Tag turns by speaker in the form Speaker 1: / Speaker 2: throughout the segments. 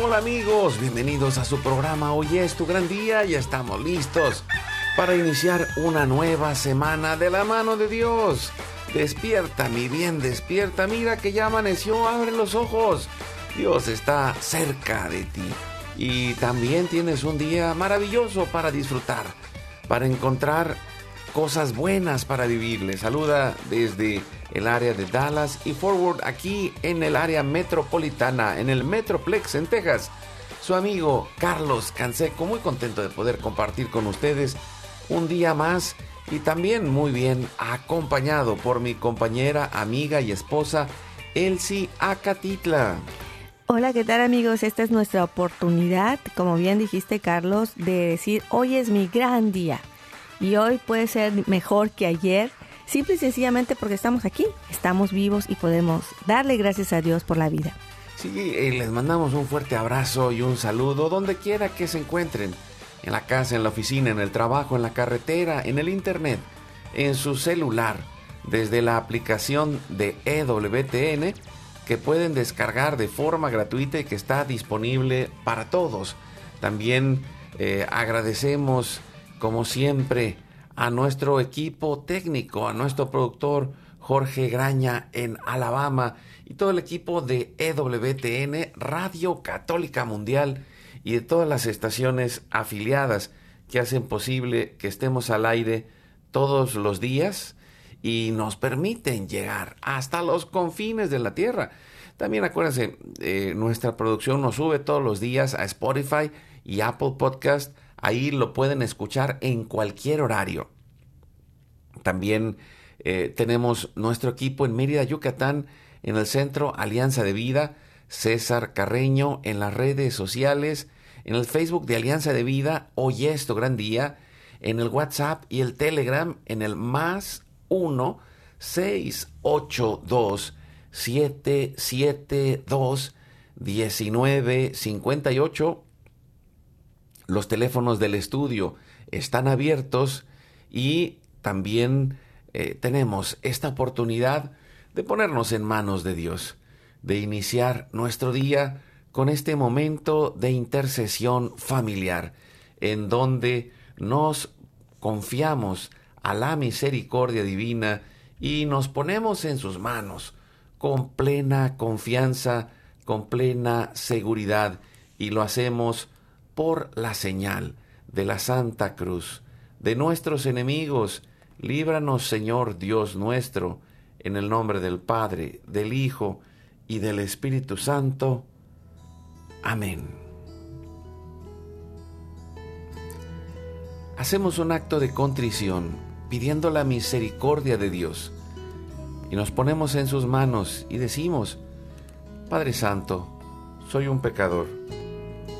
Speaker 1: Hola amigos, bienvenidos a su programa. Hoy es tu gran día y estamos listos para iniciar una nueva semana de la mano de Dios. Despierta, mi bien, despierta. Mira que ya amaneció, abre los ojos. Dios está cerca de ti. Y también tienes un día maravilloso para disfrutar, para encontrar cosas buenas para vivir. Le saluda desde el área de Dallas y Forward aquí en el área metropolitana, en el Metroplex en Texas. Su amigo Carlos Canseco, muy contento de poder compartir con ustedes un día más y también muy bien acompañado por mi compañera, amiga y esposa Elsie Acatitla.
Speaker 2: Hola, ¿qué tal amigos? Esta es nuestra oportunidad, como bien dijiste Carlos, de decir hoy es mi gran día y hoy puede ser mejor que ayer simple y sencillamente porque estamos aquí, estamos vivos y podemos darle gracias a Dios por la vida.
Speaker 1: Sí, eh, les mandamos un fuerte abrazo y un saludo donde quiera que se encuentren, en la casa, en la oficina, en el trabajo, en la carretera, en el internet, en su celular, desde la aplicación de EWTN que pueden descargar de forma gratuita y que está disponible para todos. También eh, agradecemos, como siempre, a nuestro equipo técnico, a nuestro productor Jorge Graña en Alabama y todo el equipo de EWTN, Radio Católica Mundial y de todas las estaciones afiliadas que hacen posible que estemos al aire todos los días y nos permiten llegar hasta los confines de la tierra. También acuérdense, eh, nuestra producción nos sube todos los días a Spotify y Apple Podcast Ahí lo pueden escuchar en cualquier horario. También eh, tenemos nuestro equipo en Mérida, Yucatán, en el Centro Alianza de Vida, César Carreño, en las redes sociales, en el Facebook de Alianza de Vida, hoy esto gran día, en el WhatsApp y el Telegram, en el más 1 682 772 1958 los teléfonos del estudio están abiertos y también eh, tenemos esta oportunidad de ponernos en manos de Dios, de iniciar nuestro día con este momento de intercesión familiar, en donde nos confiamos a la misericordia divina y nos ponemos en sus manos con plena confianza, con plena seguridad, y lo hacemos por la señal de la Santa Cruz, de nuestros enemigos, líbranos Señor Dios nuestro, en el nombre del Padre, del Hijo y del Espíritu Santo. Amén. Hacemos un acto de contrición pidiendo la misericordia de Dios y nos ponemos en sus manos y decimos, Padre Santo, soy un pecador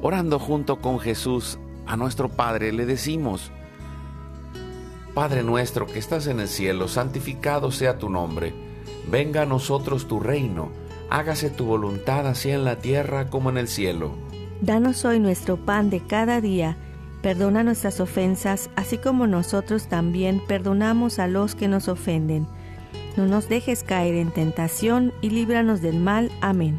Speaker 1: Orando junto con Jesús a nuestro Padre le decimos, Padre nuestro que estás en el cielo, santificado sea tu nombre. Venga a nosotros tu reino. Hágase tu voluntad así en la tierra como en el cielo.
Speaker 2: Danos hoy nuestro pan de cada día. Perdona nuestras ofensas, así como nosotros también perdonamos a los que nos ofenden. No nos dejes caer en tentación y líbranos del mal. Amén.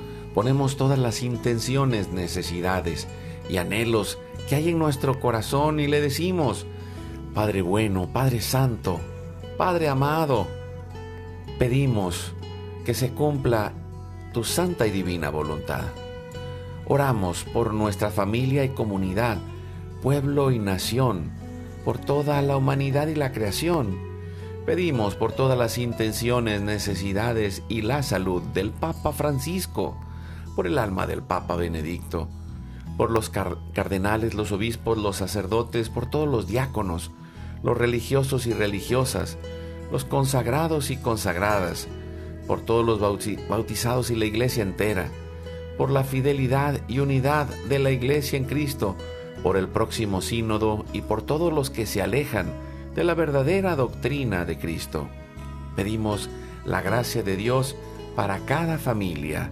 Speaker 1: ponemos todas las intenciones, necesidades y anhelos que hay en nuestro corazón y le decimos, Padre bueno, Padre Santo, Padre amado, pedimos que se cumpla tu santa y divina voluntad. Oramos por nuestra familia y comunidad, pueblo y nación, por toda la humanidad y la creación. Pedimos por todas las intenciones, necesidades y la salud del Papa Francisco, por el alma del Papa Benedicto, por los cardenales, los obispos, los sacerdotes, por todos los diáconos, los religiosos y religiosas, los consagrados y consagradas, por todos los bautizados y la iglesia entera, por la fidelidad y unidad de la iglesia en Cristo, por el próximo sínodo y por todos los que se alejan de la verdadera doctrina de Cristo. Pedimos la gracia de Dios para cada familia,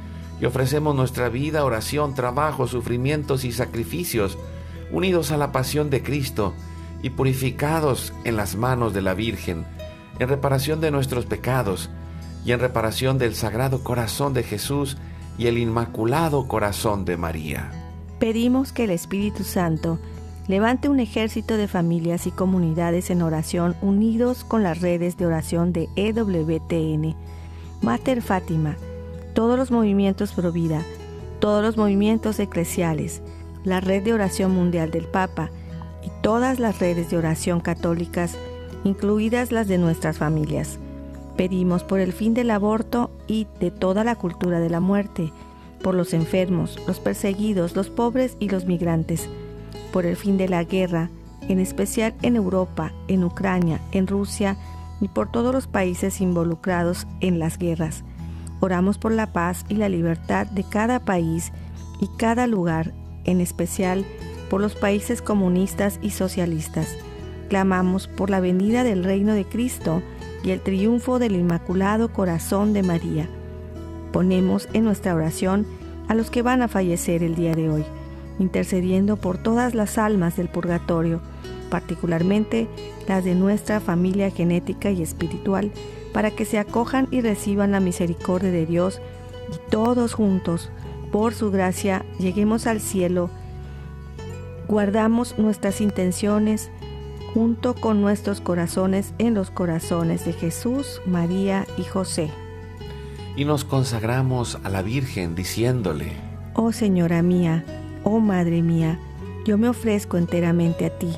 Speaker 1: y ofrecemos nuestra vida, oración, trabajo, sufrimientos y sacrificios, unidos a la pasión de Cristo y purificados en las manos de la Virgen, en reparación de nuestros pecados y en reparación del Sagrado Corazón de Jesús y el Inmaculado Corazón de María.
Speaker 2: Pedimos que el Espíritu Santo levante un ejército de familias y comunidades en oración unidos con las redes de oración de EWTN, Mater Fátima, todos los movimientos Pro Vida, todos los movimientos eclesiales, la Red de Oración Mundial del Papa y todas las redes de oración católicas, incluidas las de nuestras familias. Pedimos por el fin del aborto y de toda la cultura de la muerte, por los enfermos, los perseguidos, los pobres y los migrantes, por el fin de la guerra, en especial en Europa, en Ucrania, en Rusia y por todos los países involucrados en las guerras. Oramos por la paz y la libertad de cada país y cada lugar en especial por los países comunistas y socialistas. Clamamos por la venida del reino de Cristo y el triunfo del Inmaculado Corazón de María. Ponemos en nuestra oración a los que van a fallecer el día de hoy, intercediendo por todas las almas del purgatorio, particularmente las de nuestra familia genética y espiritual, para que se acojan y reciban la misericordia de Dios y todos juntos, por su gracia, lleguemos al cielo. Guardamos nuestras intenciones junto con nuestros corazones en los corazones de Jesús, María y José.
Speaker 1: Y nos consagramos a la Virgen diciéndole,
Speaker 2: Oh Señora mía, oh Madre mía, yo me ofrezco enteramente a ti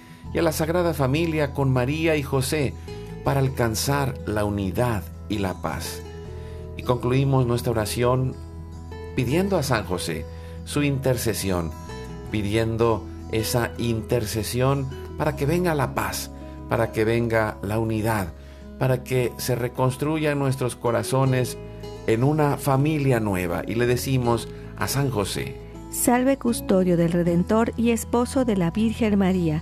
Speaker 1: y a la Sagrada Familia con María y José para alcanzar la unidad y la paz. Y concluimos nuestra oración pidiendo a San José su intercesión, pidiendo esa intercesión para que venga la paz, para que venga la unidad, para que se reconstruya nuestros corazones en una familia nueva. Y le decimos a San José,
Speaker 2: Salve custodio del Redentor y esposo de la Virgen María,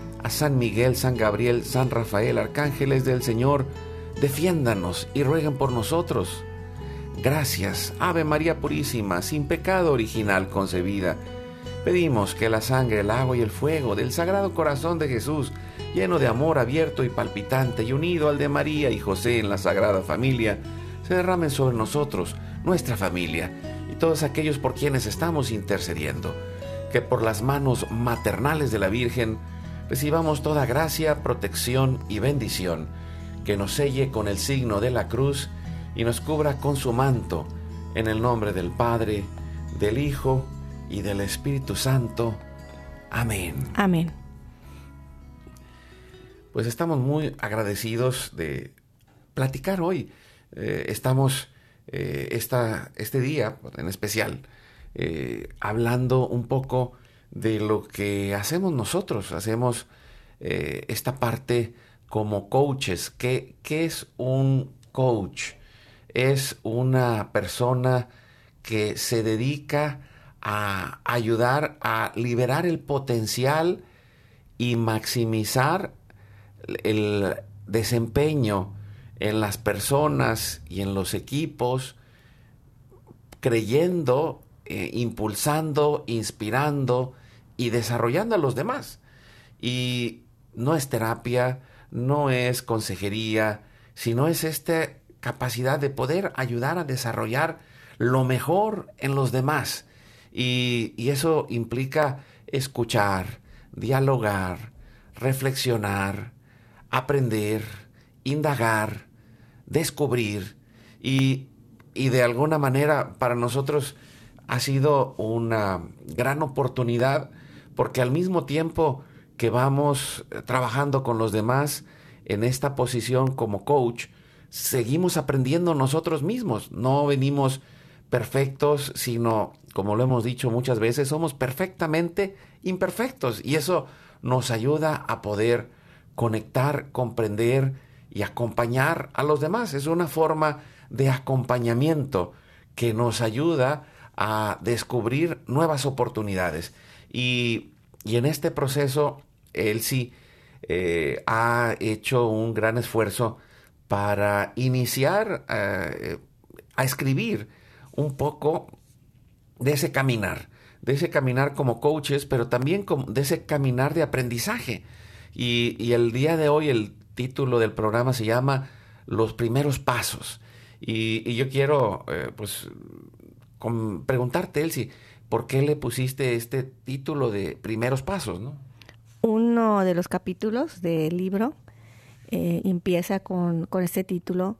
Speaker 1: a San Miguel, San Gabriel, San Rafael, arcángeles del Señor, defiéndanos y rueguen por nosotros. Gracias, Ave María Purísima, sin pecado original concebida. Pedimos que la sangre, el agua y el fuego del Sagrado Corazón de Jesús, lleno de amor abierto y palpitante y unido al de María y José en la Sagrada Familia, se derramen sobre nosotros, nuestra familia y todos aquellos por quienes estamos intercediendo. Que por las manos maternales de la Virgen recibamos toda gracia, protección y bendición, que nos selle con el signo de la cruz y nos cubra con su manto, en el nombre del Padre, del Hijo y del Espíritu Santo. Amén.
Speaker 2: Amén.
Speaker 1: Pues estamos muy agradecidos de platicar hoy. Eh, estamos eh, esta, este día en especial eh, hablando un poco de lo que hacemos nosotros. Hacemos eh, esta parte como coaches. ¿Qué, ¿Qué es un coach? Es una persona que se dedica a ayudar a liberar el potencial y maximizar el desempeño en las personas y en los equipos, creyendo, eh, impulsando, inspirando y desarrollando a los demás. Y no es terapia, no es consejería, sino es esta capacidad de poder ayudar a desarrollar lo mejor en los demás. Y, y eso implica escuchar, dialogar, reflexionar, aprender, indagar, descubrir y, y de alguna manera para nosotros ha sido una gran oportunidad porque al mismo tiempo que vamos eh, trabajando con los demás en esta posición como coach, seguimos aprendiendo nosotros mismos. No venimos perfectos, sino, como lo hemos dicho muchas veces, somos perfectamente imperfectos. Y eso nos ayuda a poder conectar, comprender y acompañar a los demás. Es una forma de acompañamiento que nos ayuda a descubrir nuevas oportunidades. Y y en este proceso, él eh, ha hecho un gran esfuerzo para iniciar eh, a escribir un poco de ese caminar, de ese caminar como coaches, pero también de ese caminar de aprendizaje. Y, el día de hoy el título del programa se llama Los primeros pasos. Y, yo quiero eh, pues preguntarte, Elsie, ¿por qué le pusiste este título de primeros pasos? ¿no?
Speaker 2: Uno de los capítulos del libro eh, empieza con, con este título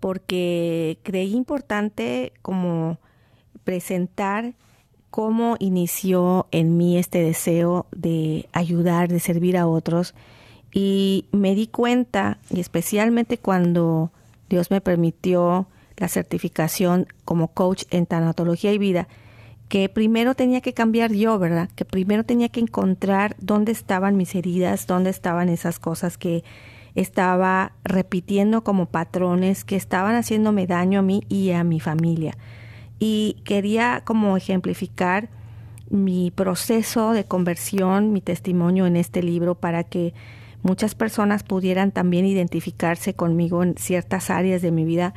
Speaker 2: porque creí importante como presentar cómo inició en mí este deseo de ayudar, de servir a otros. Y me di cuenta, y especialmente cuando Dios me permitió la certificación como coach en tanatología y vida, que primero tenía que cambiar yo, ¿verdad? Que primero tenía que encontrar dónde estaban mis heridas, dónde estaban esas cosas que estaba repitiendo como patrones que estaban haciéndome daño a mí y a mi familia y quería como ejemplificar mi proceso de conversión, mi testimonio en este libro para que muchas personas pudieran también identificarse conmigo en ciertas áreas de mi vida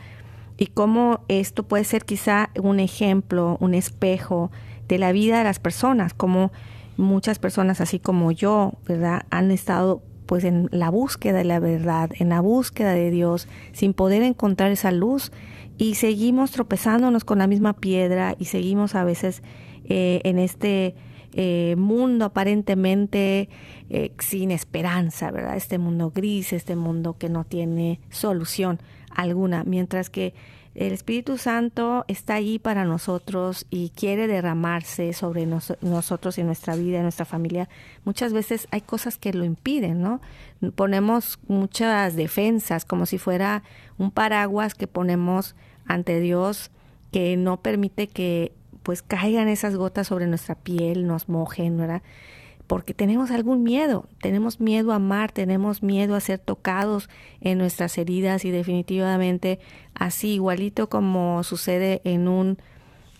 Speaker 2: y cómo esto puede ser quizá un ejemplo, un espejo de la vida de las personas, como muchas personas así como yo, ¿verdad? Han estado pues en la búsqueda de la verdad, en la búsqueda de Dios, sin poder encontrar esa luz y seguimos tropezándonos con la misma piedra y seguimos a veces eh, en este eh, mundo aparentemente eh, sin esperanza, ¿verdad? Este mundo gris, este mundo que no tiene solución alguna, mientras que el Espíritu Santo está ahí para nosotros y quiere derramarse sobre nosotros y nuestra vida, y nuestra familia. Muchas veces hay cosas que lo impiden, ¿no? Ponemos muchas defensas como si fuera un paraguas que ponemos ante Dios que no permite que pues caigan esas gotas sobre nuestra piel, nos mojen, ¿verdad? Porque tenemos algún miedo, tenemos miedo a amar, tenemos miedo a ser tocados en nuestras heridas y definitivamente así igualito como sucede en un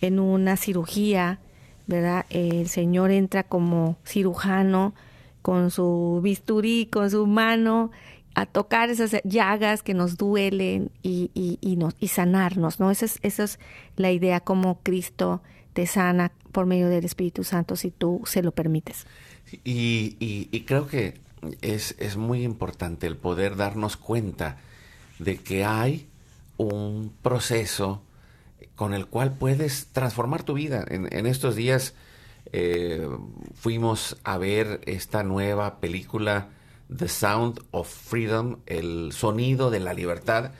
Speaker 2: en una cirugía, ¿verdad? El Señor entra como cirujano con su bisturí, con su mano a tocar esas llagas que nos duelen y, y, y, y sanarnos, ¿no? Esa es, esa es la idea, como Cristo te sana por medio del Espíritu Santo si tú se lo permites.
Speaker 1: Y, y creo que es, es muy importante el poder darnos cuenta de que hay un proceso con el cual puedes transformar tu vida. En, en estos días eh, fuimos a ver esta nueva película The Sound of Freedom, el sonido de la libertad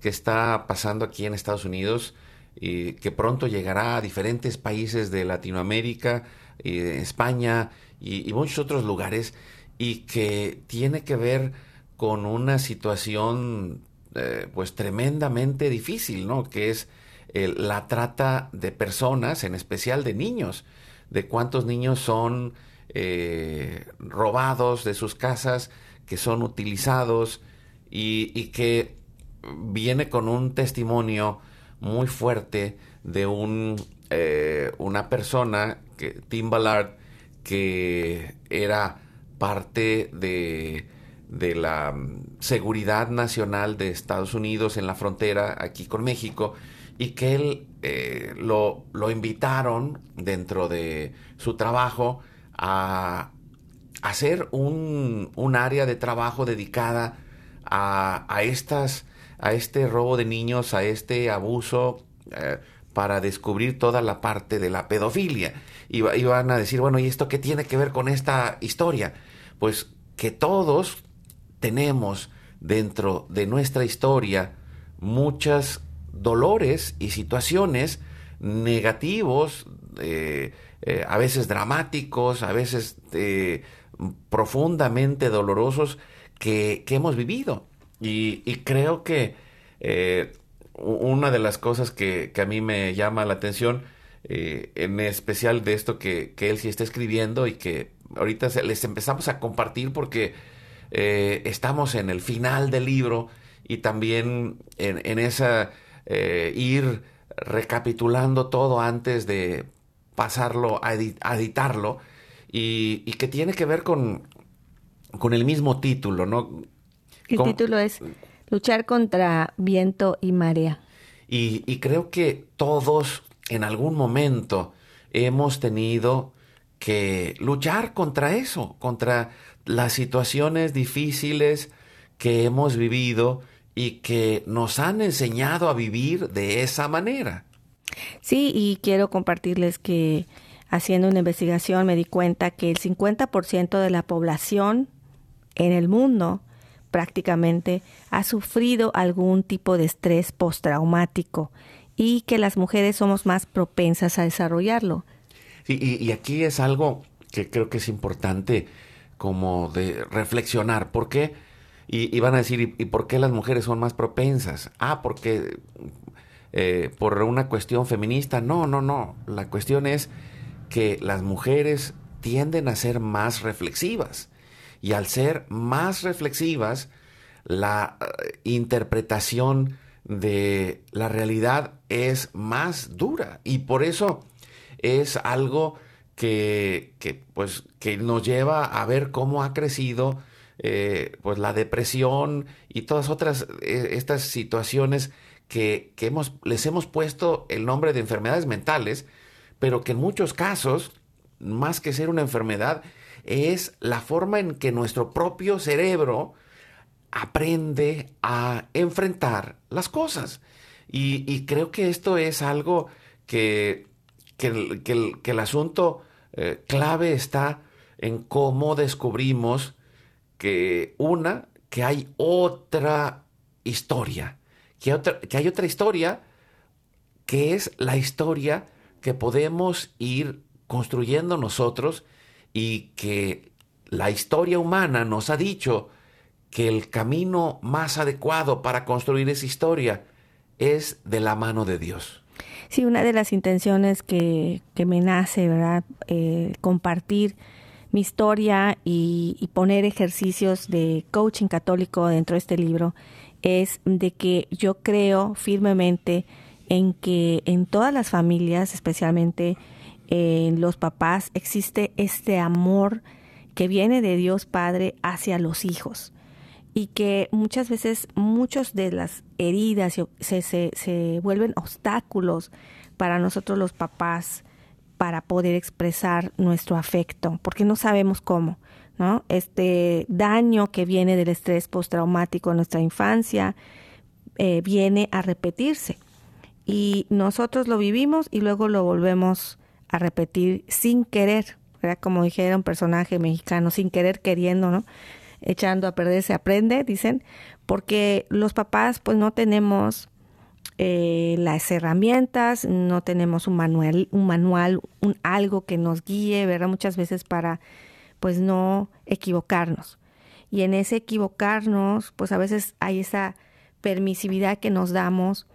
Speaker 1: que está pasando aquí en Estados Unidos que pronto llegará a diferentes países de Latinoamérica, de España y, muchos otros lugares y que tiene que ver con una situación eh, pues tremendamente difícil, ¿no? Que es la trata de personas, en especial de niños, de cuántos niños son eh, robados de sus casas, que son utilizados y, que viene con un testimonio muy fuerte de un, eh, una persona, que, Tim Ballard, que era parte de, de la seguridad nacional de Estados Unidos en la frontera aquí con México y que él eh, lo, lo invitaron dentro de su trabajo a hacer un, un área de trabajo dedicada a, a, estas, a este robo de niños, a este abuso, eh, para descubrir toda la parte de la pedofilia. Y, van a decir, bueno, ¿y esto qué tiene que ver con esta historia? Pues que todos tenemos dentro de nuestra historia muchas dolores y situaciones negativos, eh, eh, a veces dramáticos, a veces profundamente dolorosos que, hemos vivido. Y, creo que una de las cosas que, a mí me llama la atención, en especial de esto que, él sí está escribiendo y que ahorita les empezamos a compartir porque estamos en el final del libro y también en, esa ir recapitulando todo antes de pasarlo a, editarlo y, que tiene que ver con, con el mismo título, ¿no?
Speaker 2: El título es Luchar contra viento y marea.
Speaker 1: Y, y creo que todos en algún momento hemos tenido que luchar contra eso, contra las situaciones difíciles que hemos vivido y que nos han enseñado a vivir de esa manera.
Speaker 2: Sí, y quiero compartirles que haciendo una investigación me di cuenta que el 50% de la población en el mundo prácticamente ha sufrido algún tipo de estrés postraumático y que las mujeres somos más propensas a desarrollarlo.
Speaker 1: y, aquí es algo que creo que es importante como de reflexionar. ¿Por qué? Y, van a decir, ¿y, por qué las mujeres son más propensas? Ah, porque eh, por una cuestión feminista. No, no, no. La cuestión es que las mujeres tienden a ser más reflexivas. Y al ser más reflexivas, la eh, interpretación de la realidad es más dura. Y por eso es algo que, pues, que nos lleva a ver cómo ha crecido eh, pues la depresión y todas otras eh, estas situaciones que, que hemos, les hemos puesto el nombre de enfermedades mentales, pero que en muchos casos, más que ser una enfermedad, es la forma en que nuestro propio cerebro aprende a enfrentar las cosas. Y, creo que esto es algo que, que, el, que el, asunto eh, clave está en cómo descubrimos que una, que hay otra historia, que, otra, que hay otra historia que es la historia que podemos ir construyendo nosotros y que la historia humana nos ha dicho que el camino más adecuado para construir esa historia es de la mano de Dios.
Speaker 2: Sí, una de las intenciones que, que me nace, ¿verdad? Eh, compartir mi historia y, poner ejercicios de coaching católico dentro de este libro es de que yo creo firmemente en que en todas las familias, especialmente en los papás, existe este amor que viene de Dios Padre hacia los hijos y que muchas veces muchas de las heridas se, se, se vuelven obstáculos para nosotros los papás para poder expresar nuestro afecto, porque no sabemos cómo, ¿no? Este daño que viene del estrés postraumático en nuestra infancia eh, viene a repetirse y nosotros lo vivimos y luego lo volvemos a repetir sin querer, ¿verdad? Como dijera un personaje mexicano, sin querer queriendo, ¿no? Echando a perder se aprende, dicen, porque los papás pues no tenemos eh, las herramientas, no tenemos un manual, un manual, un algo que nos guíe, ¿verdad? Muchas veces para pues no equivocarnos. Y en ese equivocarnos, pues a veces hay esa permisividad que nos damos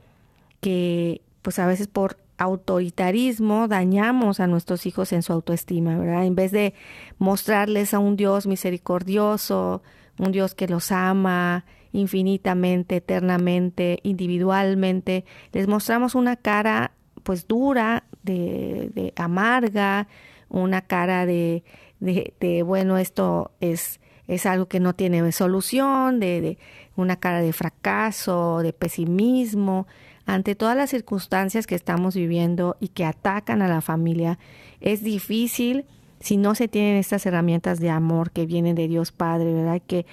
Speaker 2: que pues a veces por autoritarismo dañamos a nuestros hijos en su autoestima, ¿verdad? En vez de mostrarles a un Dios misericordioso, un Dios que los ama, infinitamente, eternamente, individualmente. Les mostramos una cara pues dura, de, amarga, una cara de, de, de, bueno, esto es, es algo que no tiene solución, de, de una cara de fracaso, de pesimismo. Ante todas las circunstancias que estamos viviendo y que atacan a la familia, es difícil si no se tienen estas herramientas de amor que vienen de Dios Padre, ¿verdad? Que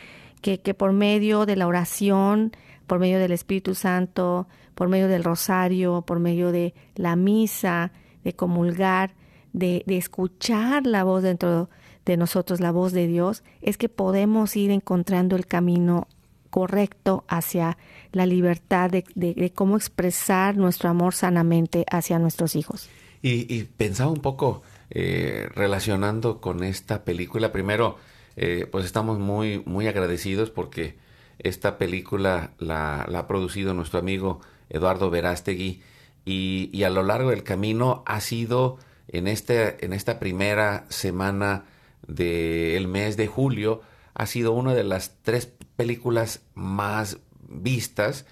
Speaker 2: que, por medio de la oración, por medio del Espíritu Santo, por medio del rosario, por medio de la misa, de comulgar, de, de, escuchar la voz dentro de nosotros, la voz de Dios, es que podemos ir encontrando el camino correcto hacia la libertad de, cómo expresar nuestro amor sanamente hacia nuestros hijos.
Speaker 1: Y, y pensaba un poco eh, relacionando con esta película, primero, eh, pues estamos muy, muy agradecidos porque esta película la, ha producido nuestro amigo Eduardo Verástegui y, a lo largo del camino ha sido en, este, en esta primera semana del mes de julio, ha sido una de las tres películas más vistas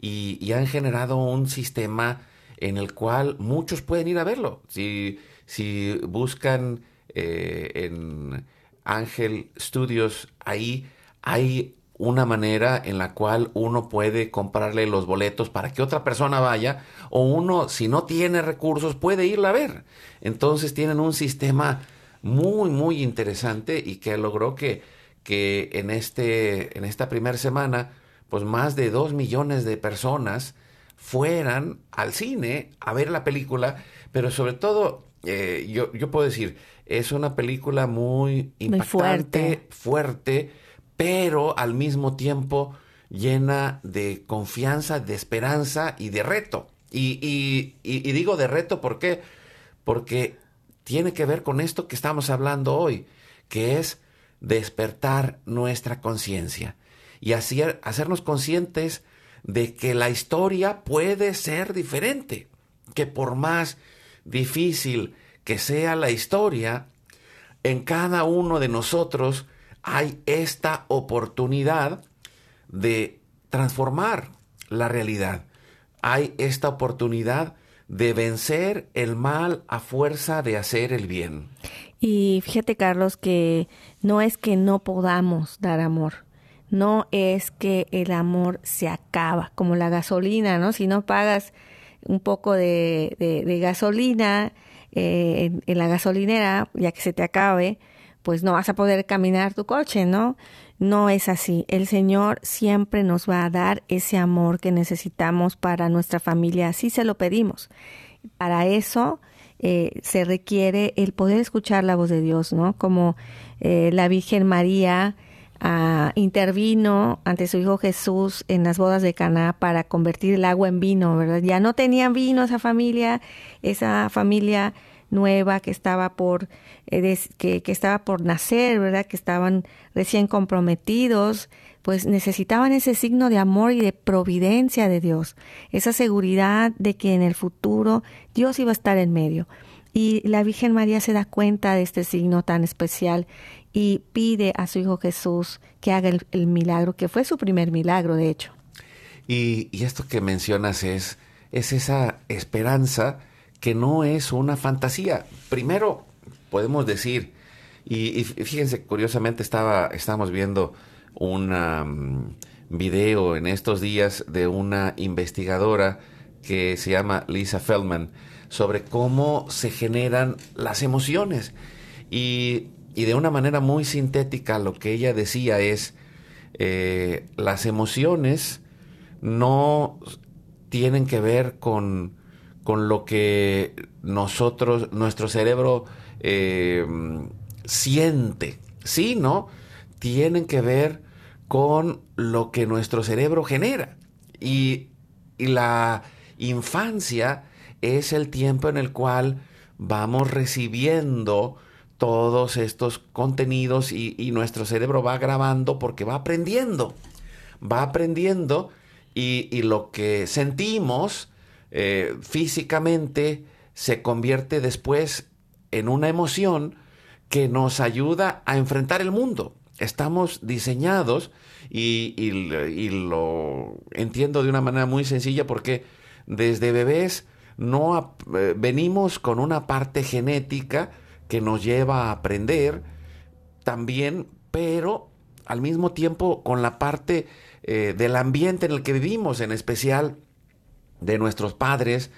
Speaker 1: y, han generado un sistema en el cual muchos pueden ir a verlo. Si, si buscan eh, en Ángel Studios, ahí hay una manera en la cual uno puede comprarle los boletos para que otra persona vaya o uno si no tiene recursos puede irla a ver. Entonces tienen un sistema muy muy interesante y que logró que, que en, este, en esta primera semana pues más de dos millones de personas fueran al cine a ver la película, pero sobre todo eh, yo, yo puedo decir, es una película muy impactante, fuerte pero al mismo tiempo llena de confianza, de esperanza y de reto. Y, digo de reto ¿por qué? porque tiene que ver con esto que estamos hablando hoy, que es despertar nuestra conciencia y hacernos conscientes de que la historia puede ser diferente, que por más difícil que sea la historia, en cada uno de nosotros hay esta oportunidad de transformar la realidad. Hay esta oportunidad de vencer el mal a fuerza de hacer el bien.
Speaker 2: Y fíjate, Carlos, que no es que no podamos dar amor, no es que el amor se acaba, como la gasolina, ¿no? Si no pagas un poco de, gasolina eh, en, la gasolinera, ya que se te acabe, pues no vas a poder caminar tu coche, ¿no? No es así. El Señor siempre nos va a dar ese amor que necesitamos para nuestra familia, así se lo pedimos. Para eso eh, se requiere el poder escuchar la voz de Dios, ¿no? Como eh, la Virgen María ah, intervino ante su Hijo Jesús en las bodas de Caná para convertir el agua en vino, ¿verdad? Ya no tenían vino esa familia, esa familia nueva que estaba por eh, que, que, estaba por nacer, ¿verdad? Que estaban recién comprometidos, pues necesitaban ese signo de amor y de providencia de Dios, esa seguridad de que en el futuro Dios iba a estar en medio. Y la Virgen María se da cuenta de este signo tan especial y pide a su Hijo Jesús que haga el, milagro, que fue su primer milagro, de hecho.
Speaker 1: Y, y esto que mencionas es, es esa esperanza que no es una fantasía. Primero, podemos decir, y, fíjense, curiosamente estaba, estábamos viendo un video en estos días de una investigadora que se llama Lisa Feldman sobre cómo se generan las emociones. Y, de una manera muy sintética lo que ella decía es, eh, las emociones no tienen que ver con con lo que nosotros, nuestro cerebro eh, siente, ¿sí? ¿No? Tienen que ver con lo que nuestro cerebro genera. Y, la infancia es el tiempo en el cual vamos recibiendo todos estos contenidos y, y, nuestro cerebro va grabando porque va aprendiendo, va aprendiendo y, y lo que sentimos eh, físicamente se convierte después en una emoción que nos ayuda a enfrentar el mundo. Estamos diseñados y, lo entiendo de una manera muy sencilla porque desde bebés no eh, venimos con una parte genética que nos lleva a aprender también, pero al mismo tiempo con la parte eh, del ambiente en el que vivimos, en especial de nuestros padres,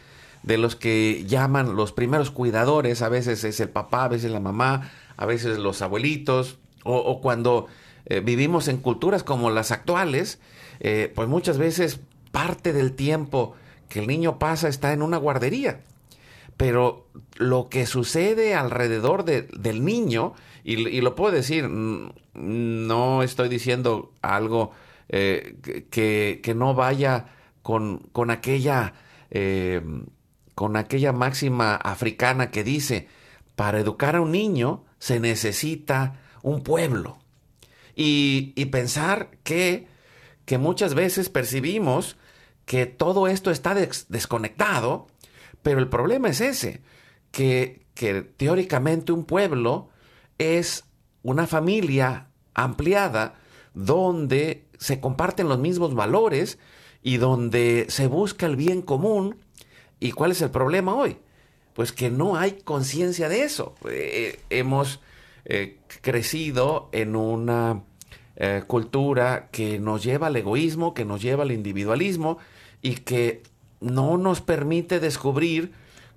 Speaker 1: de los que llaman los primeros cuidadores, a veces es el papá, a veces la mamá, a veces los abuelitos, o, cuando eh, vivimos en culturas como las actuales, eh, pues muchas veces parte del tiempo que el niño pasa está en una guardería. Pero lo que sucede alrededor del niño, y, lo puedo decir, no estoy diciendo algo eh, que, que no vaya con, aquella, eh, con aquella máxima africana que dice, para educar a un niño se necesita un pueblo. Y, pensar que, que, muchas veces percibimos que todo esto está desconectado, pero el problema es ese, que, que teóricamente un pueblo es una familia ampliada donde se comparten los mismos valores, y donde se busca el bien común. ¿Y cuál es el problema hoy? pues que no hay conciencia de eso. Eh, hemos eh, crecido en una eh, cultura que nos lleva al egoísmo, que nos lleva al individualismo y que no nos permite descubrir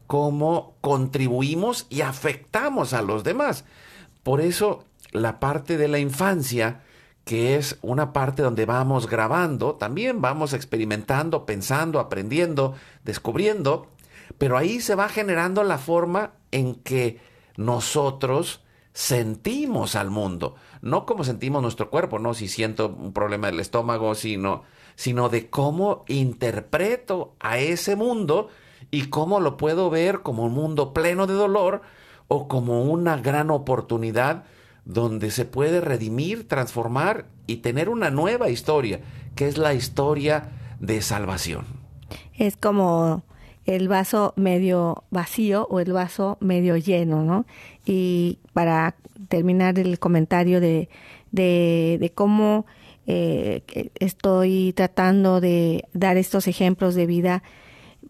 Speaker 1: cómo contribuimos y afectamos a los demás. Por eso la parte de la infancia, que es una parte donde vamos grabando, también vamos experimentando, pensando, aprendiendo, descubriendo, pero ahí se va generando la forma en que nosotros sentimos al mundo, no como sentimos nuestro cuerpo, no si siento un problema del estómago, sino, sino de cómo interpreto a ese mundo y cómo lo puedo ver como un mundo pleno de dolor o como una gran oportunidad donde se puede redimir, transformar y tener una nueva historia, que es la historia de salvación.
Speaker 2: Es como el vaso medio vacío o el vaso medio lleno, ¿no? Y para terminar el comentario de, de, cómo eh, estoy tratando de dar estos ejemplos de vida,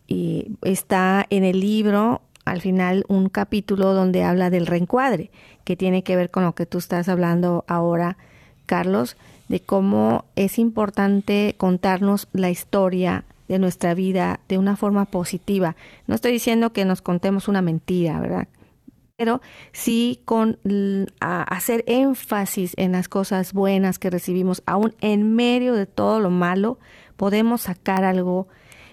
Speaker 2: y está en el libro al final un capítulo donde habla del reencuadre, que tiene que ver con lo que tú estás hablando ahora, Carlos, de cómo es importante contarnos la historia de nuestra vida de una forma positiva. No estoy diciendo que nos contemos una mentira, ¿verdad? Pero sí con hacer énfasis en las cosas buenas que recibimos, aún en medio de todo lo malo, podemos sacar algo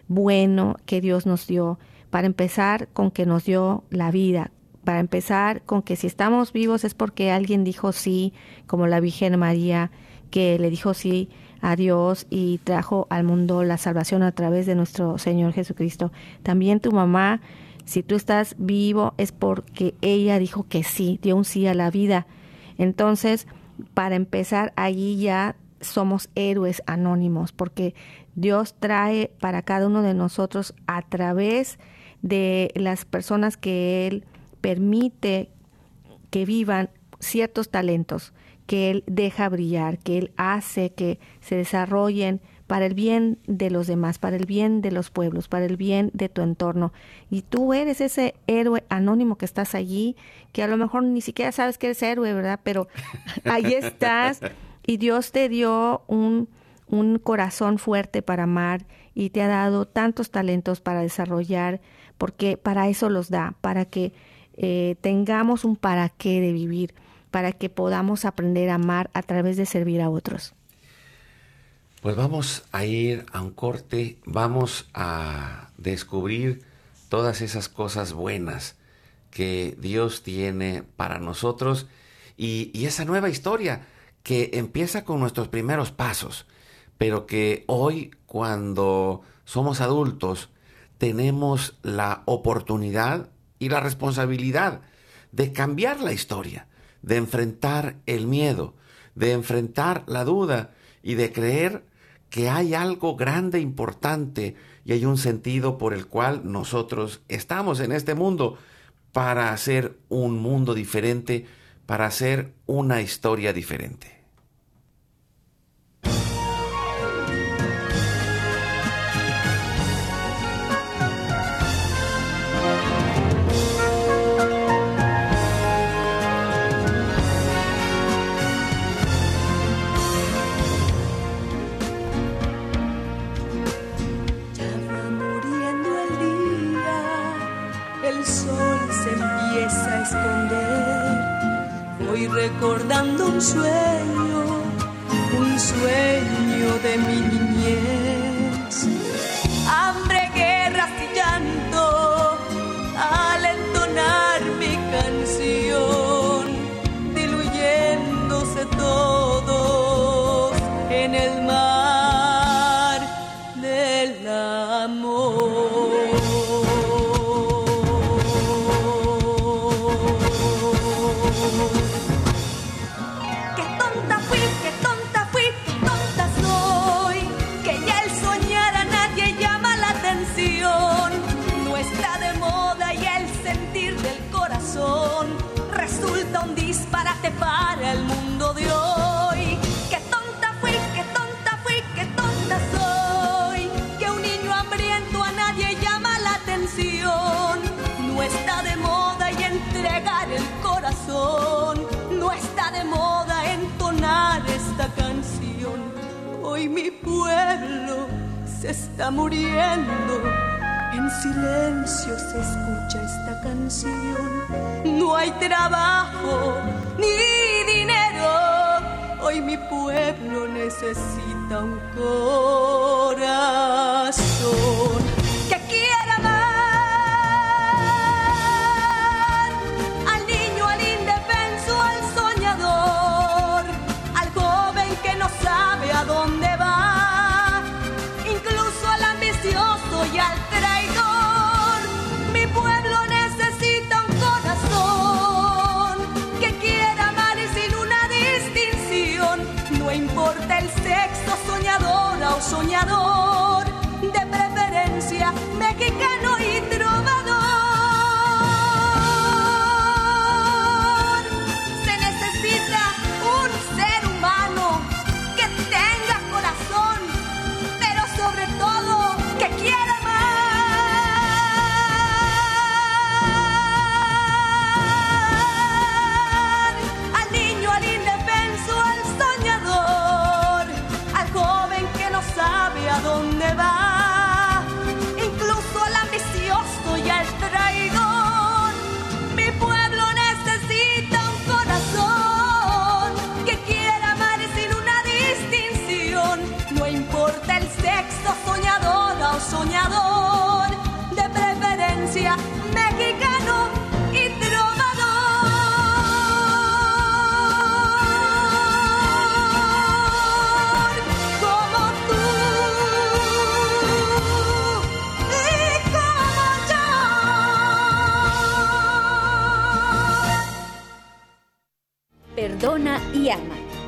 Speaker 2: bueno que Dios nos dio. Para empezar con que nos dio la vida, para empezar con que si estamos vivos es porque alguien dijo sí, como la Virgen María, que le dijo sí a Dios y trajo al mundo la salvación a través de nuestro Señor Jesucristo. También tu mamá, si tú estás vivo, es porque ella dijo que sí, dio un sí a la vida. Entonces, para empezar, allí ya somos héroes anónimos, porque Dios trae para cada uno de nosotros a través de las personas que Él permite que vivan ciertos talentos que Él deja brillar, que Él hace que se desarrollen para el bien de los demás, para el bien de los pueblos, para el bien de tu entorno. Y tú eres ese héroe anónimo que estás allí, que a lo mejor ni siquiera sabes que eres héroe, ¿verdad? Pero ahí estás y Dios te dio un, un corazón fuerte para amar y te ha dado tantos talentos para desarrollar, porque para eso los da, para que eh, tengamos un para qué de vivir para que podamos aprender a amar a través de servir a otros.
Speaker 1: Pues vamos a ir a un corte, vamos a descubrir todas esas cosas buenas que Dios tiene para nosotros y, esa nueva historia que empieza con nuestros primeros pasos, pero que hoy cuando somos adultos tenemos la oportunidad y la responsabilidad de cambiar la historia, de enfrentar el miedo, de enfrentar la duda y de creer que hay algo grande, importante y hay un sentido por el cual nosotros estamos en este mundo para hacer un mundo diferente, para hacer una historia diferente.
Speaker 3: Un sueño, un sueño de mi niñez.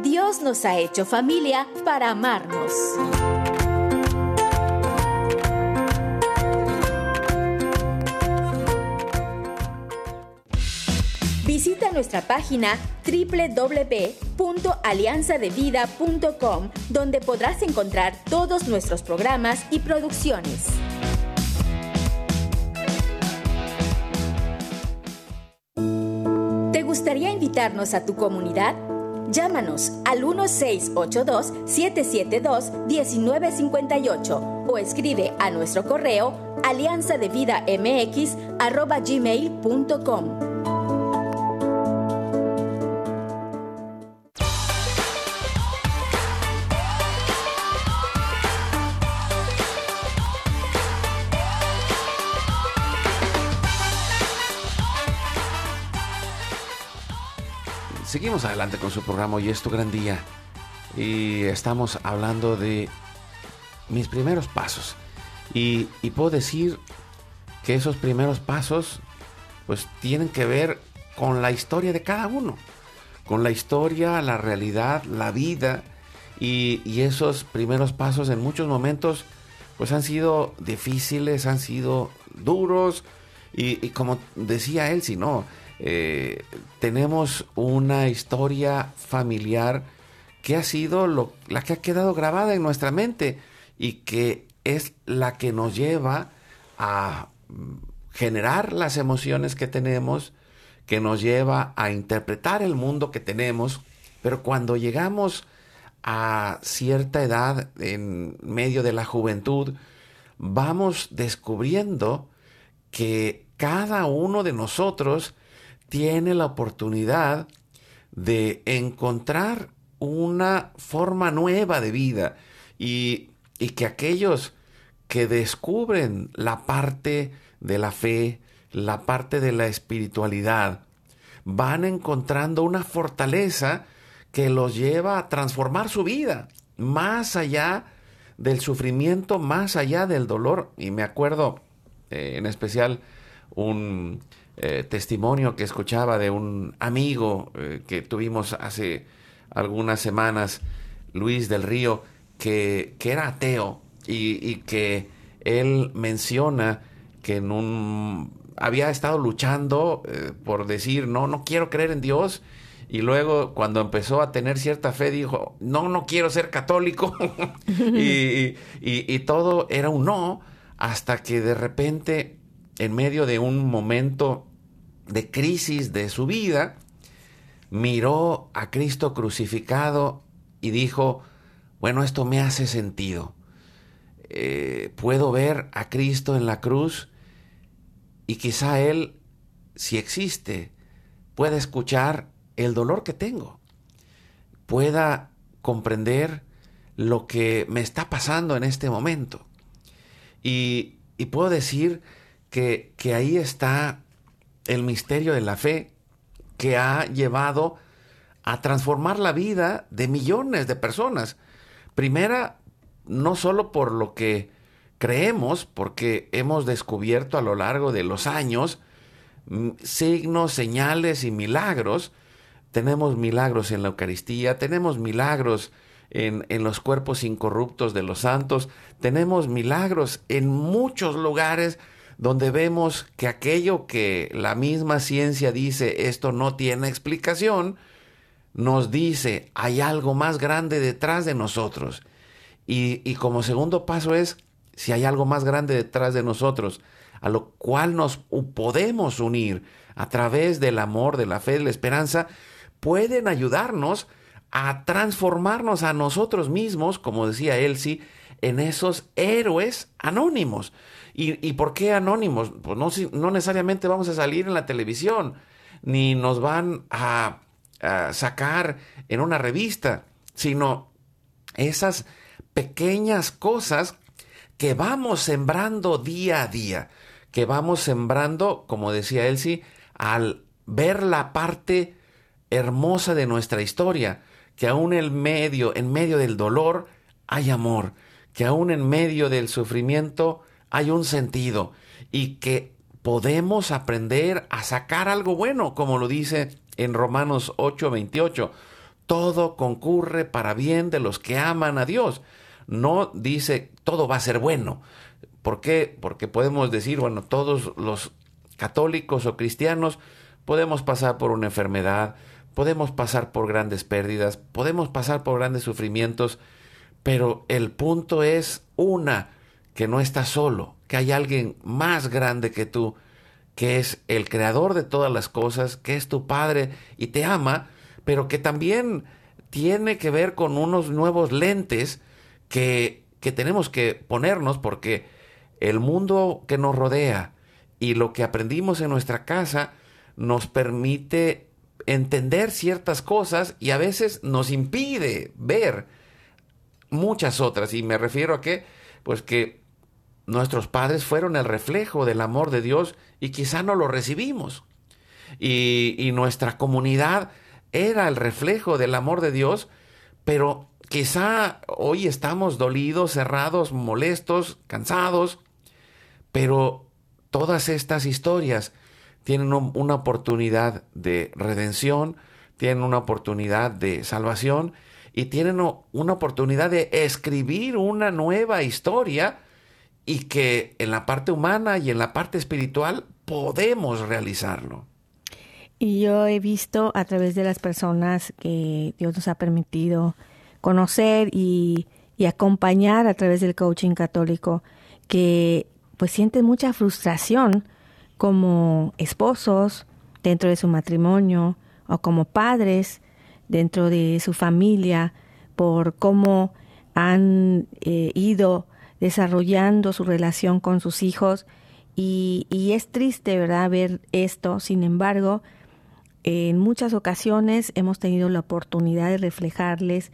Speaker 4: Dios nos ha hecho familia para amarnos. Visita nuestra página www.alianzadevida.com donde podrás encontrar todos nuestros programas y producciones. ¿Te gustaría invitarnos a tu comunidad? Llámanos al 1682-772-1958 o escribe a nuestro correo alianzadevidamx.gmail.com.
Speaker 1: Seguimos adelante con su programa Hoy es tu gran día. Y estamos hablando de mis primeros pasos. Y, y puedo decir que esos primeros pasos pues tienen que ver con la historia de cada uno. Con la historia, la realidad, la vida. Y, y esos primeros pasos en muchos momentos pues han sido difíciles, han sido duros. Y, y como decía él, si no, eh, tenemos una historia familiar que ha sido lo, la que ha quedado grabada en nuestra mente y que es la que nos lleva a mm, generar las emociones que tenemos, que nos lleva a interpretar el mundo que tenemos, pero cuando llegamos a cierta edad, en medio de la juventud, vamos descubriendo que cada uno de nosotros tiene la oportunidad de encontrar una forma nueva de vida y, y, que aquellos que descubren la parte de la fe, la parte de la espiritualidad, van encontrando una fortaleza que los lleva a transformar su vida más allá del sufrimiento, más allá del dolor. Y me acuerdo eh, en especial un eh, testimonio que escuchaba de un amigo eh, que tuvimos hace algunas semanas, Luis del Río, que, era ateo y, que él menciona que en un había estado luchando eh, por decir no no quiero creer en Dios y luego cuando empezó a tener cierta fe dijo no no quiero ser católico y, y, todo era un no hasta que de repente en medio de un momento de crisis de su vida miró a Cristo crucificado y dijo bueno, esto me hace sentido. Eh, puedo ver a Cristo en la cruz y quizá Él, si existe, pueda escuchar el dolor que tengo, pueda comprender lo que me está pasando en este momento. Y, puedo decir que, que ahí está el misterio de la fe que ha llevado a transformar la vida de millones de personas. Primera, no solo por lo que creemos, porque hemos descubierto a lo largo de los años mm, signos, señales y milagros. Tenemos milagros en la Eucaristía, tenemos milagros en, en, los cuerpos incorruptos de los santos, tenemos milagros en muchos lugares donde vemos que aquello que la misma ciencia dice esto no tiene explicación, nos dice, hay algo más grande detrás de nosotros. Y, como segundo paso es, si hay algo más grande detrás de nosotros, a lo cual nos podemos unir a través del amor, de la fe, de la esperanza, pueden ayudarnos a transformarnos a nosotros mismos, como decía Elsie, en esos héroes anónimos. ¿Y, por qué anónimos? Pues no, no necesariamente vamos a salir en la televisión, ni nos van a sacar en una revista, sino esas pequeñas cosas que vamos sembrando día a día, que vamos sembrando, como decía Elsie, al ver la parte hermosa de nuestra historia, que aún en medio, en medio del dolor hay amor, que aún en medio del sufrimiento hay un sentido y que podemos aprender a sacar algo bueno, como lo dice en Romanos 8:28. Todo concurre para bien de los que aman a Dios. No dice todo va a ser bueno. ¿Por qué? Porque podemos decir, bueno, todos los católicos o cristianos podemos pasar por una enfermedad, podemos pasar por grandes pérdidas, podemos pasar por grandes sufrimientos, pero el punto es una, que no estás solo, que hay alguien más grande que tú, que es el creador de todas las cosas, que es tu Padre y te ama, pero que también tiene que ver con unos nuevos lentes que, que tenemos que ponernos porque el mundo que nos rodea y lo que aprendimos en nuestra casa nos permite entender ciertas cosas y a veces nos impide ver muchas otras. Y me refiero a que, pues que Nuestros padres fueron el reflejo del amor de Dios y quizá no lo recibimos. Y, nuestra comunidad era el reflejo del amor de Dios, pero quizá hoy estamos dolidos, cerrados, molestos, cansados, pero todas estas historias tienen una oportunidad de redención, tienen una oportunidad de salvación y tienen una oportunidad de escribir una nueva historia y que en la parte humana y en la parte espiritual podemos realizarlo.
Speaker 2: Y yo he visto a través de las personas que Dios nos ha permitido conocer y, acompañar a través del coaching católico que pues sienten mucha frustración como esposos dentro de su matrimonio o como padres dentro de su familia por cómo han eh, ido desarrollando su relación con sus hijos y, es triste, ¿verdad?, ver esto. Sin embargo, en muchas ocasiones hemos tenido la oportunidad de reflejarles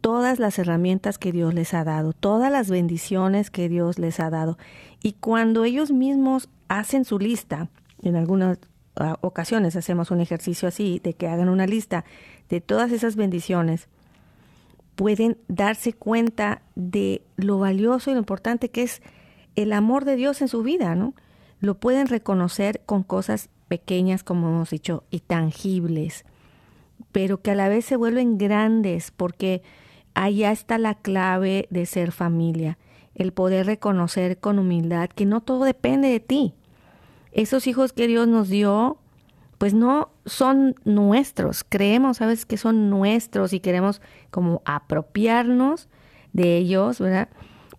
Speaker 2: todas las herramientas que Dios les ha dado, todas las bendiciones que Dios les ha dado. Y cuando ellos mismos hacen su lista, en algunas ah, ocasiones hacemos un ejercicio así, de que hagan una lista de todas esas bendiciones, pueden darse cuenta de lo valioso y lo importante que es el amor de Dios en su vida, ¿no? Lo pueden reconocer con cosas pequeñas, como hemos dicho, y tangibles, pero que a la vez se vuelven grandes porque allá está la clave de ser familia, el poder reconocer con humildad que no todo depende de ti. Esos hijos que Dios nos dio, pues no son nuestros, creemos, sabes, que son nuestros y queremos como apropiarnos de ellos, ¿verdad?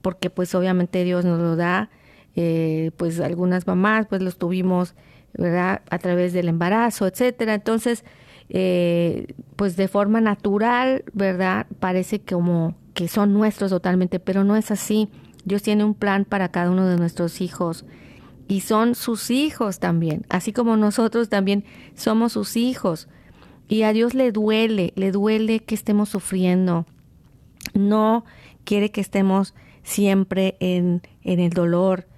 Speaker 2: Porque pues obviamente Dios nos lo da, eh, pues algunas mamás pues los tuvimos, ¿verdad? A través del embarazo, etcétera. Entonces, eh, pues de forma natural, ¿verdad? Parece como que son nuestros totalmente, pero no es así. Dios tiene un plan para cada uno de nuestros hijos y son sus hijos también, así como nosotros también somos sus hijos. Y a Dios le duele, le duele que estemos sufriendo. No quiere que estemos siempre en, en el dolor,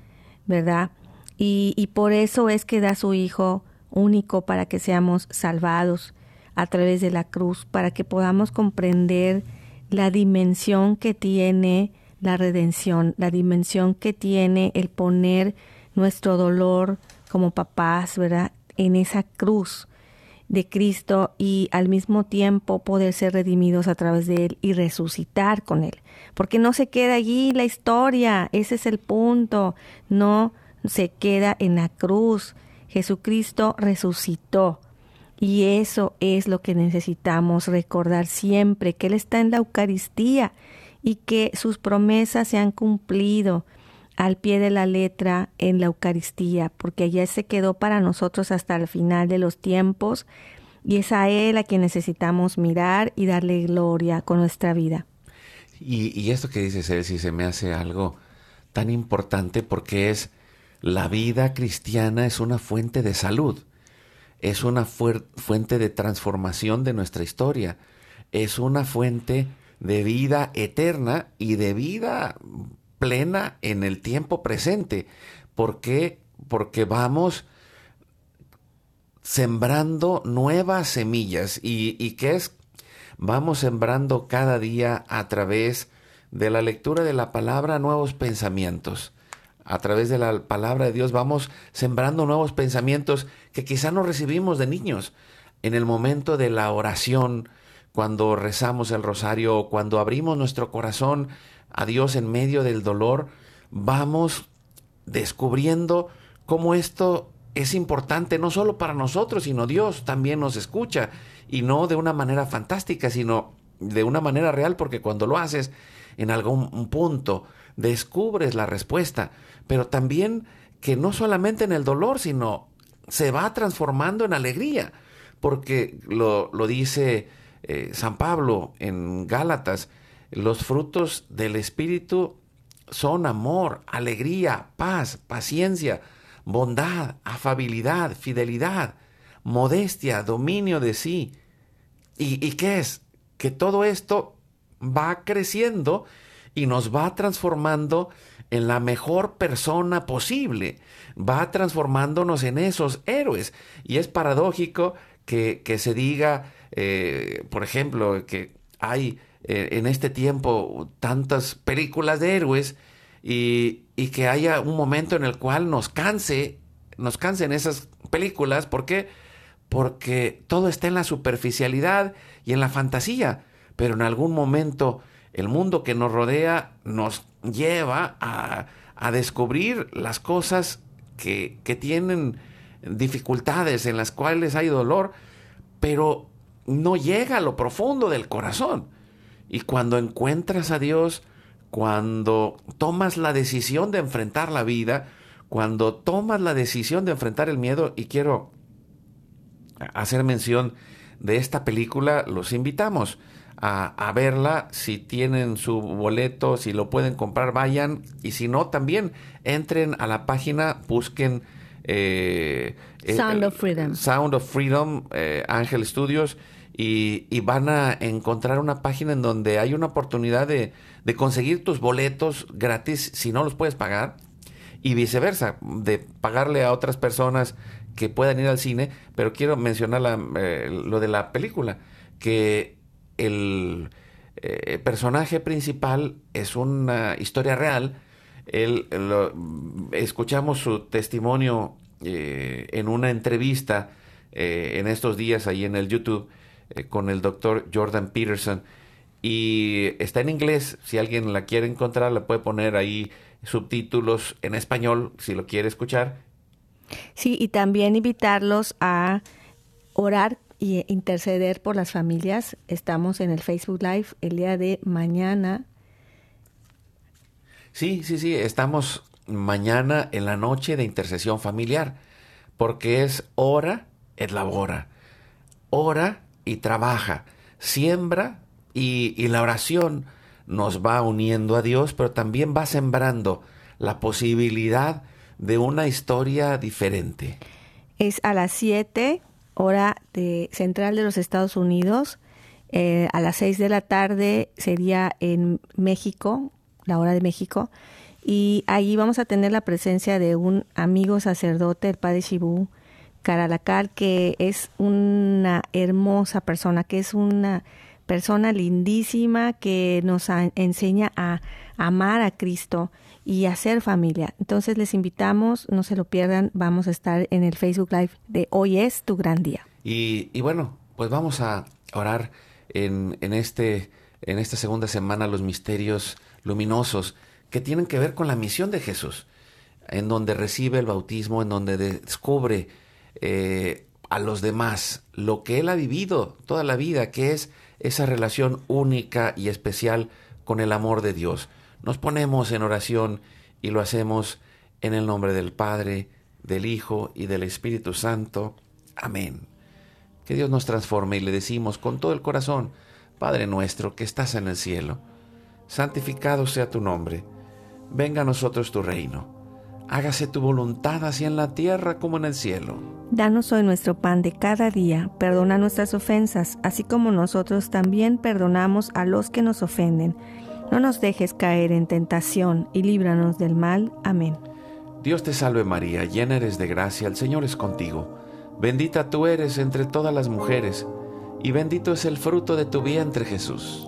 Speaker 2: ¿verdad? Y, y por eso es que da su Hijo único para que seamos salvados a través de la cruz, para que podamos comprender la dimensión que tiene la redención, la dimensión que tiene el poner nuestro dolor como papás, ¿verdad? En esa cruz de Cristo y al mismo tiempo poder ser redimidos a través de Él y resucitar con Él. Porque no se queda allí la historia, ese es el punto, no se queda en la cruz. Jesucristo resucitó y eso es lo que necesitamos recordar siempre, que Él está en la Eucaristía y que sus promesas se han cumplido al pie de la letra en la Eucaristía, porque allá se quedó para nosotros hasta el final de los tiempos y es a Él a quien necesitamos mirar y darle gloria con nuestra vida.
Speaker 1: Y, esto que dice Celsi se me hace algo tan importante porque es la vida cristiana es una fuente de salud es una fuente de transformación de nuestra historia, es una fuente de vida eterna y de vida plena en el tiempo presente. ¿Por qué? Porque vamos sembrando nuevas semillas y, y ¿qué es? Vamos sembrando cada día a través de la lectura de la palabra nuevos pensamientos a través de la palabra de Dios vamos sembrando nuevos pensamientos que quizá no recibimos de niños. En el momento de la oración, cuando rezamos el rosario cuando abrimos nuestro corazón a Dios en medio del dolor, vamos descubriendo cómo esto es importante no solo para nosotros, sino Dios también nos escucha y no de una manera fantástica, sino de una manera real, porque cuando lo haces en algún punto descubres la respuesta. Pero también que no solamente en el dolor, sino se va transformando en alegría, porque lo, dice eh, San Pablo en Gálatas, los frutos del Espíritu son amor, alegría, paz, paciencia, bondad, afabilidad, fidelidad, modestia, dominio de sí. ¿Y, ¿Y, qué es? Que todo esto va creciendo y nos va transformando en la mejor persona posible. Va transformándonos en esos héroes. Y es paradójico que, se diga, eh, por ejemplo, que hay en este tiempo tantas películas de héroes y, y, que haya un momento en el cual nos canse, nos cansen esas películas. ¿Por qué? Porque todo está en la superficialidad y en la fantasía. Pero en algún momento el mundo que nos rodea nos lleva a, descubrir las cosas que, que tienen dificultades, en las cuales hay dolor, pero no llega a lo profundo del corazón. Y cuando encuentras a Dios, cuando tomas la decisión de enfrentar la vida, cuando tomas la decisión de enfrentar el miedo, y quiero hacer mención de esta película, los invitamos a, verla. Si tienen su boleto, si lo pueden comprar, vayan. Y si no, también entren a la página, busquen
Speaker 2: eh, eh, Sound of Freedom.
Speaker 1: Sound of Freedom, eh, Ángel Studios. Y, van a encontrar una página en donde hay una oportunidad de, conseguir tus boletos gratis si no los puedes pagar. Y viceversa, de pagarle a otras personas que puedan ir al cine. Pero quiero mencionar lo de la película, que el eh, personaje principal es una historia real. escuchamos su testimonio eh, en una entrevista eh, en estos días ahí en el YouTube con el doctor Jordan Peterson y está en inglés. Si alguien la quiere encontrar, le puede poner ahí subtítulos en español si lo quiere escuchar.
Speaker 2: Sí, y también invitarlos a orar y interceder por las familias. Estamos en el Facebook Live el día de mañana.
Speaker 1: Sí, sí, sí, estamos mañana en la noche de intercesión familiar, porque es hora, et labora, ora y trabaja, siembra y, y la oración nos va uniendo a Dios, pero también va sembrando la posibilidad de una historia diferente.
Speaker 2: Es a las 7 hora de central de los Estados Unidos. Eh, a las 6 de la tarde sería en México, la hora de México. Y ahí vamos a tener la presencia de un amigo sacerdote, el padre Shibu Karalakal, que es una hermosa persona, que es una persona lindísima que nos enseña a amar a Cristo y hacer familia. Entonces les invitamos, no se lo pierdan, vamos a estar en el Facebook Live de Hoy es tu gran día.
Speaker 1: Y, y bueno, pues vamos a orar en, en, este, en esta segunda semana los misterios luminosos que tienen que ver con la misión de Jesús, en donde recibe el bautismo, en donde descubre eh, a los demás lo que Él ha vivido toda la vida, que es esa relación única y especial con el amor de Dios nos ponemos en oración y lo hacemos en el nombre del Padre, del Hijo y del Espíritu Santo. Amén. Que Dios nos transforme y le decimos con todo el corazón, Padre nuestro que estás en el cielo, santificado sea tu nombre, venga a nosotros tu reino, hágase tu voluntad así en la tierra como en el cielo.
Speaker 2: Danos hoy nuestro pan de cada día, perdona nuestras ofensas, así como nosotros también perdonamos a los que nos ofenden no nos dejes caer en tentación y líbranos del mal. Amén.
Speaker 1: Dios te salve María, llena eres de gracia, el Señor es contigo. Bendita tú eres entre todas las mujeres, y bendito es el fruto de tu vientre Jesús.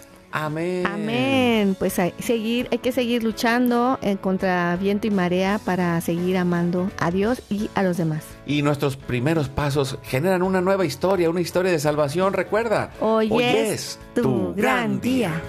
Speaker 1: Amén.
Speaker 2: Amén. Pues hay, seguir, hay que seguir luchando en contra viento y marea para seguir amando a Dios y a los demás.
Speaker 1: Y nuestros primeros pasos generan una nueva historia, una historia de salvación. Recuerda,
Speaker 2: hoy, es, tu, gran día.